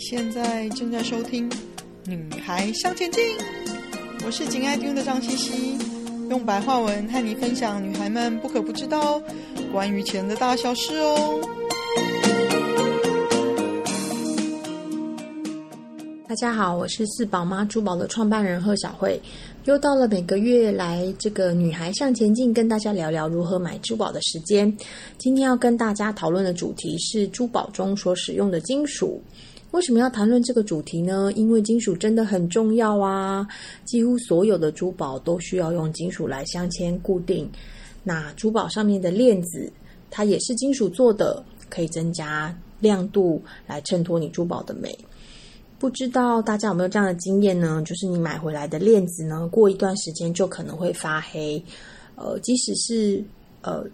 现在正在收听《女孩向前进》，我是紧爱听的张茜茜，用白话文和你分享女孩们不可不知道关于钱的大小事哦。大家好，我是四宝妈珠宝的创办人贺小慧，又到了每个月来这个《女孩向前进》跟大家聊聊如何买珠宝的时间。今天要跟大家讨论的主题是珠宝中所使用的金属。为什么要谈论这个主题呢？因为金属真的很重要啊！几乎所有的珠宝都需要用金属来镶嵌固定。那珠宝上面的链子，它也是金属做的，可以增加亮度来衬托你珠宝的美。不知道大家有没有这样的经验呢？就是你买回来的链子呢，过一段时间就可能会发黑。呃，即使是呃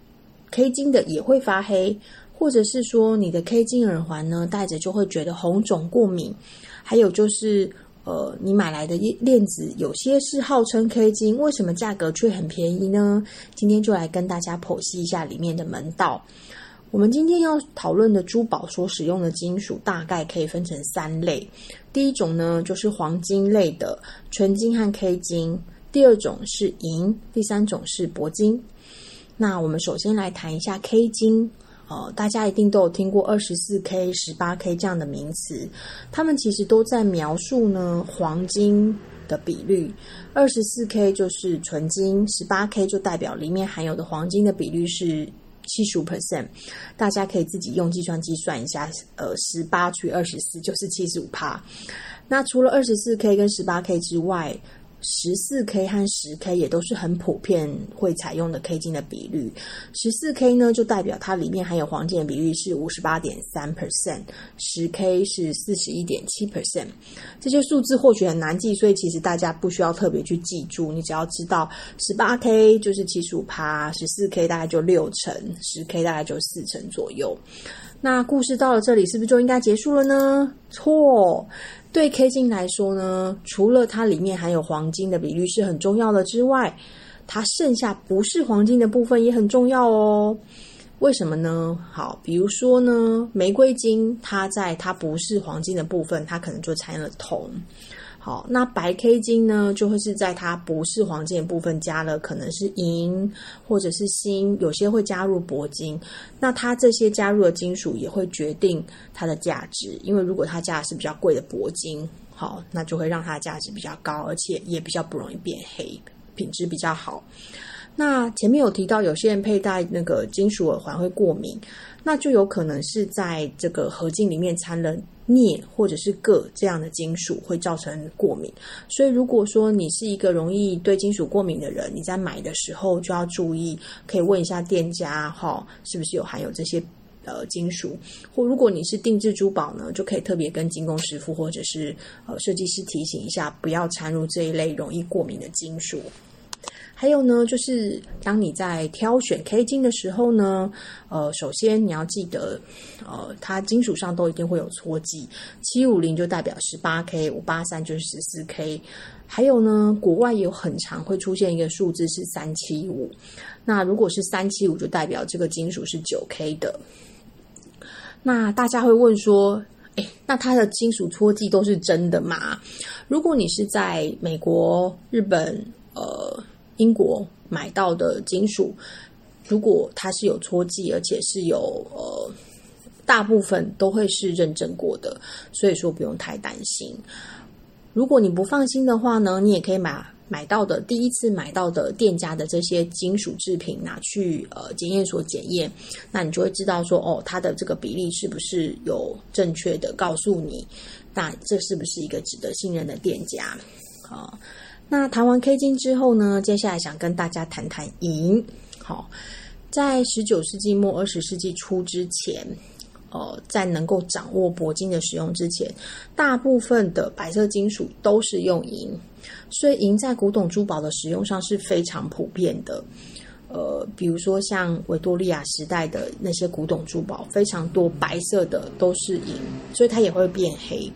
K 金的也会发黑。或者是说你的 K 金耳环呢，戴着就会觉得红肿过敏，还有就是呃，你买来的链子有些是号称 K 金，为什么价格却很便宜呢？今天就来跟大家剖析一下里面的门道。我们今天要讨论的珠宝所使用的金属大概可以分成三类，第一种呢就是黄金类的纯金和 K 金，第二种是银，第三种是铂金。那我们首先来谈一下 K 金。哦，大家一定都有听过二十四 K、十八 K 这样的名词，他们其实都在描述呢黄金的比率。二十四 K 就是纯金，十八 K 就代表里面含有的黄金的比率是七十五 percent。大家可以自己用计算机算一下，呃，十八除以二十四就是七十五趴。那除了二十四 K 跟十八 K 之外，十四 K 和十 K 也都是很普遍会采用的 K 金的比率。十四 K 呢，就代表它里面含有黄金的比率是五十八点三 percent，十 K 是四十一点七 percent。这些数字或许很难记，所以其实大家不需要特别去记住，你只要知道十八 K 就是七十五趴，十四 K 大概就六成，十 K 大概就四成左右。那故事到了这里，是不是就应该结束了呢？错。对 K 金来说呢，除了它里面含有黄金的比率是很重要的之外，它剩下不是黄金的部分也很重要哦。为什么呢？好，比如说呢，玫瑰金，它在它不是黄金的部分，它可能就掺了铜。好，那白 K 金呢，就会是在它不是黄金的部分加了可能是银或者是锌，有些会加入铂金。那它这些加入的金属也会决定它的价值，因为如果它加的是比较贵的铂金，好，那就会让它的价值比较高，而且也比较不容易变黑，品质比较好。那前面有提到，有些人佩戴那个金属耳环会过敏，那就有可能是在这个合金里面掺了。镍或者是铬这样的金属会造成过敏，所以如果说你是一个容易对金属过敏的人，你在买的时候就要注意，可以问一下店家哈，是不是有含有这些呃金属，或如果你是定制珠宝呢，就可以特别跟金工师傅或者是呃设计师提醒一下，不要掺入这一类容易过敏的金属。还有呢，就是当你在挑选 K 金的时候呢，呃，首先你要记得，呃，它金属上都一定会有戳记，七五零就代表十八 K，五八三就是十四 K。还有呢，国外也有很常会出现一个数字是三七五，那如果是三七五，就代表这个金属是九 K 的。那大家会问说，诶，那它的金属戳记都是真的吗？如果你是在美国、日本，呃。英国买到的金属，如果它是有戳记，而且是有呃，大部分都会是认证过的，所以说不用太担心。如果你不放心的话呢，你也可以买买到的第一次买到的店家的这些金属制品拿去呃检验所检验，那你就会知道说哦，它的这个比例是不是有正确的告诉你，那这是不是一个值得信任的店家啊？那谈完 K 金之后呢，接下来想跟大家谈谈银。好，在十九世纪末二十世纪初之前，呃，在能够掌握铂金的使用之前，大部分的白色金属都是用银，所以银在古董珠宝的使用上是非常普遍的。呃，比如说像维多利亚时代的那些古董珠宝，非常多白色的都是银，所以它也会变黑。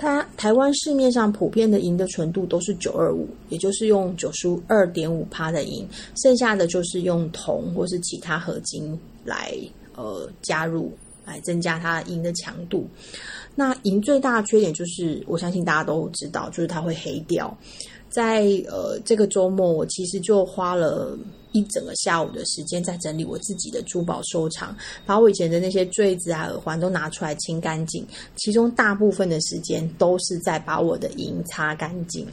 它台湾市面上普遍的银的纯度都是九二五，也就是用九十二点五趴的银，剩下的就是用铜或是其他合金来呃加入，来增加它银的强度。那银最大的缺点就是，我相信大家都知道，就是它会黑掉。在呃这个周末，我其实就花了一整个下午的时间在整理我自己的珠宝收藏，把我以前的那些坠子啊、耳环都拿出来清干净。其中大部分的时间都是在把我的银擦干净。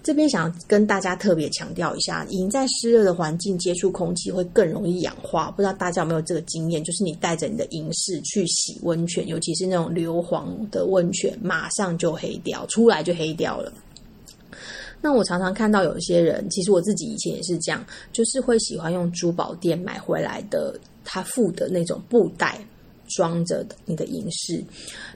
这边想跟大家特别强调一下，银在湿热的环境接触空气会更容易氧化。不知道大家有没有这个经验？就是你带着你的银饰去洗温泉，尤其是那种硫磺的温泉，马上就黑掉，出来就黑掉了。那我常常看到有些人，其实我自己以前也是这样，就是会喜欢用珠宝店买回来的他附的那种布袋。装着的你的银饰，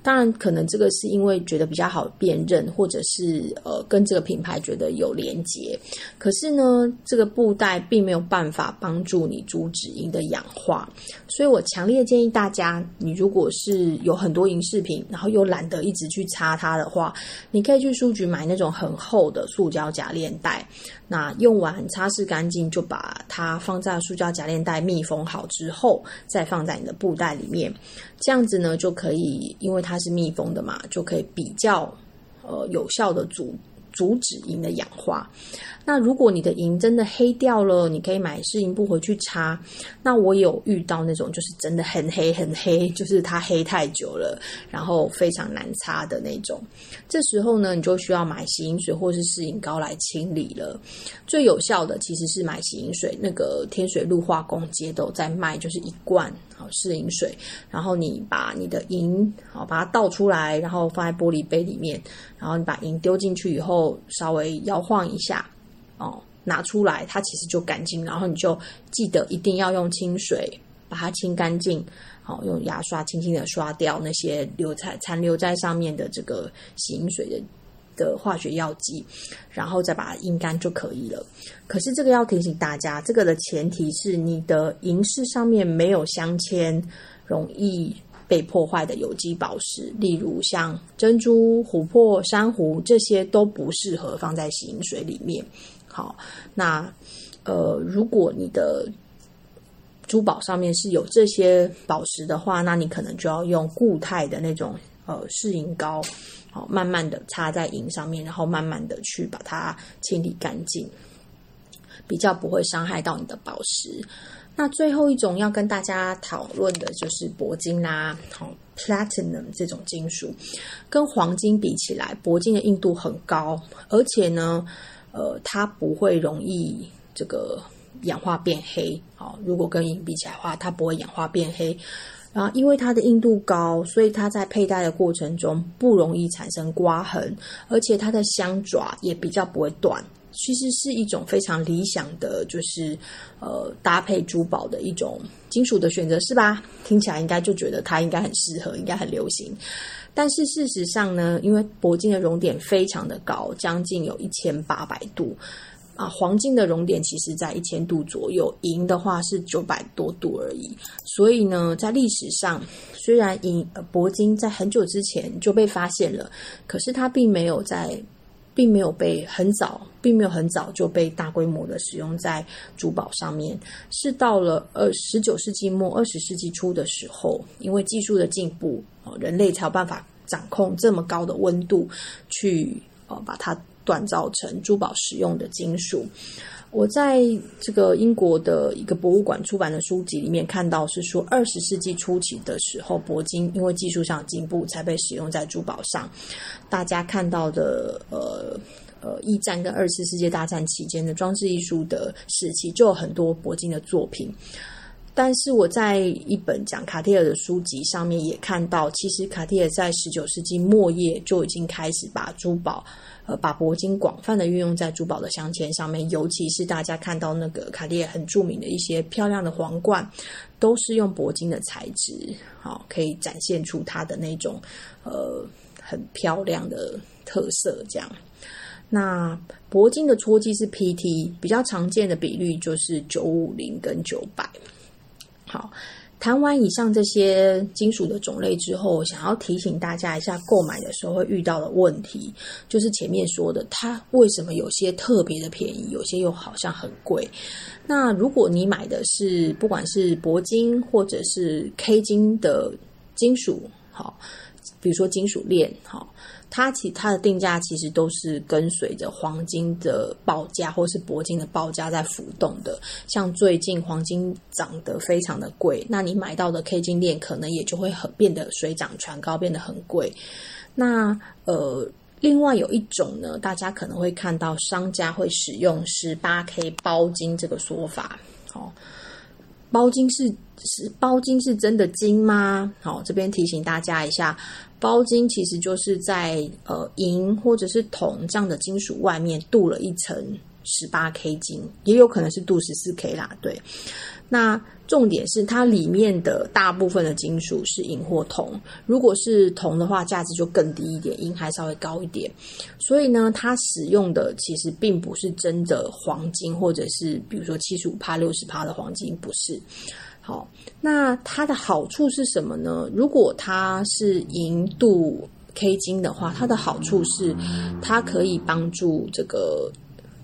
当然可能这个是因为觉得比较好辨认，或者是呃跟这个品牌觉得有连结。可是呢，这个布袋并没有办法帮助你阻止银的氧化，所以我强烈建议大家，你如果是有很多银饰品，然后又懒得一直去擦它的话，你可以去书局买那种很厚的塑胶夹链袋。那用完擦拭干净，就把它放在塑胶夹链袋密封好之后，再放在你的布袋里面。这样子呢，就可以，因为它是密封的嘛，就可以比较呃有效的阻阻止银的氧化。那如果你的银真的黑掉了，你可以买试银布回去擦。那我有遇到那种就是真的很黑很黑，就是它黑太久了，然后非常难擦的那种。这时候呢，你就需要买洗银水或是试银膏来清理了。最有效的其实是买洗银水，那个天水路化工街都在卖，就是一罐好试银水。然后你把你的银好把它倒出来，然后放在玻璃杯里面，然后你把银丢进去以后，稍微摇晃一下。哦，拿出来，它其实就干净。然后你就记得一定要用清水把它清干净。好，用牙刷轻轻的刷掉那些留在残留在上面的这个洗银水的的化学药剂，然后再把它阴干就可以了。可是这个要提醒大家，这个的前提是你的银饰上面没有镶嵌容易被破坏的有机宝石，例如像珍珠、琥珀、珊瑚，这些都不适合放在洗银水里面。好，那呃，如果你的珠宝上面是有这些宝石的话，那你可能就要用固态的那种呃试银膏，好，慢慢的擦在银上面，然后慢慢的去把它清理干净，比较不会伤害到你的宝石。那最后一种要跟大家讨论的就是铂金啦，好，platinum 这种金属，跟黄金比起来，铂金的硬度很高，而且呢。呃，它不会容易这个氧化变黑，好，如果跟银比起来的话，它不会氧化变黑。然后，因为它的硬度高，所以它在佩戴的过程中不容易产生刮痕，而且它的香爪也比较不会断。其实是一种非常理想的，就是呃搭配珠宝的一种金属的选择，是吧？听起来应该就觉得它应该很适合，应该很流行。但是事实上呢，因为铂金的熔点非常的高，将近有一千八百度啊，黄金的熔点其实在一千度左右，银的话是九百多度而已。所以呢，在历史上，虽然银铂金在很久之前就被发现了，可是它并没有在，并没有被很早，并没有很早就被大规模的使用在珠宝上面。是到了二十九世纪末二十世纪初的时候，因为技术的进步。人类才有办法掌控这么高的温度，去呃把它锻造成珠宝使用的金属。我在这个英国的一个博物馆出版的书籍里面看到，是说二十世纪初期的时候，铂金因为技术上进步，才被使用在珠宝上。大家看到的呃呃一战跟二次世界大战期间的装置艺术的时期，就有很多铂金的作品。但是我在一本讲卡地尔的书籍上面也看到，其实卡地尔在十九世纪末叶就已经开始把珠宝，呃，把铂金广泛的运用在珠宝的镶嵌上面，尤其是大家看到那个卡地尔很著名的一些漂亮的皇冠，都是用铂金的材质，好，可以展现出它的那种呃很漂亮的特色。这样，那铂金的戳记是 PT，比较常见的比率就是九五零跟九百。好，谈完以上这些金属的种类之后，想要提醒大家一下，购买的时候会遇到的问题，就是前面说的，它为什么有些特别的便宜，有些又好像很贵？那如果你买的是不管是铂金或者是 K 金的金属，好，比如说金属链，哈，它其它的定价其实都是跟随着黄金的报价或是铂金的报价在浮动的。像最近黄金涨得非常的贵，那你买到的 K 金链可能也就会很变得水涨船高，变得很贵。那呃，另外有一种呢，大家可能会看到商家会使用十八 K 包金这个说法，哦，包金是是包金是真的金吗？好，这边提醒大家一下。包金其实就是在呃银或者是铜这样的金属外面镀了一层十八 K 金，也有可能是镀十四 K 啦。对，那重点是它里面的大部分的金属是银或铜。如果是铜的话，价值就更低一点，银还稍微高一点。所以呢，它使用的其实并不是真的黄金，或者是比如说七十五趴、六十趴的黄金，不是。好，那它的好处是什么呢？如果它是银镀 K 金的话，它的好处是它可以帮助这个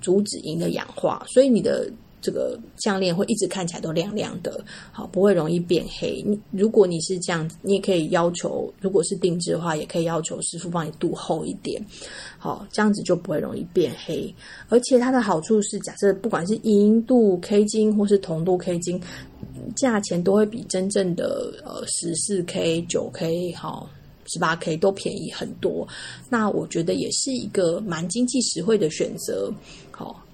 阻止银的氧化，所以你的这个项链会一直看起来都亮亮的，好，不会容易变黑。你如果你是这样子，你也可以要求，如果是定制的话，也可以要求师傅帮你镀厚一点。好，这样子就不会容易变黑，而且它的好处是，假设不管是银镀 K 金或是铜镀 K 金，价钱都会比真正的呃十四 K、九 K 好十八 K 都便宜很多。那我觉得也是一个蛮经济实惠的选择。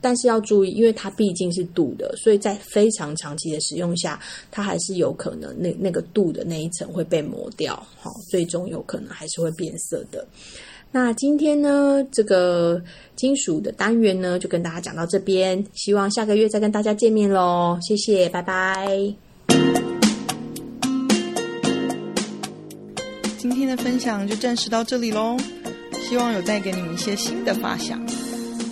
但是要注意，因为它毕竟是镀的，所以在非常长期的使用下，它还是有可能那那个镀的那一层会被磨掉，好，最终有可能还是会变色的。那今天呢，这个金属的单元呢，就跟大家讲到这边。希望下个月再跟大家见面喽，谢谢，拜拜。今天的分享就暂时到这里喽，希望有带给你们一些新的发想。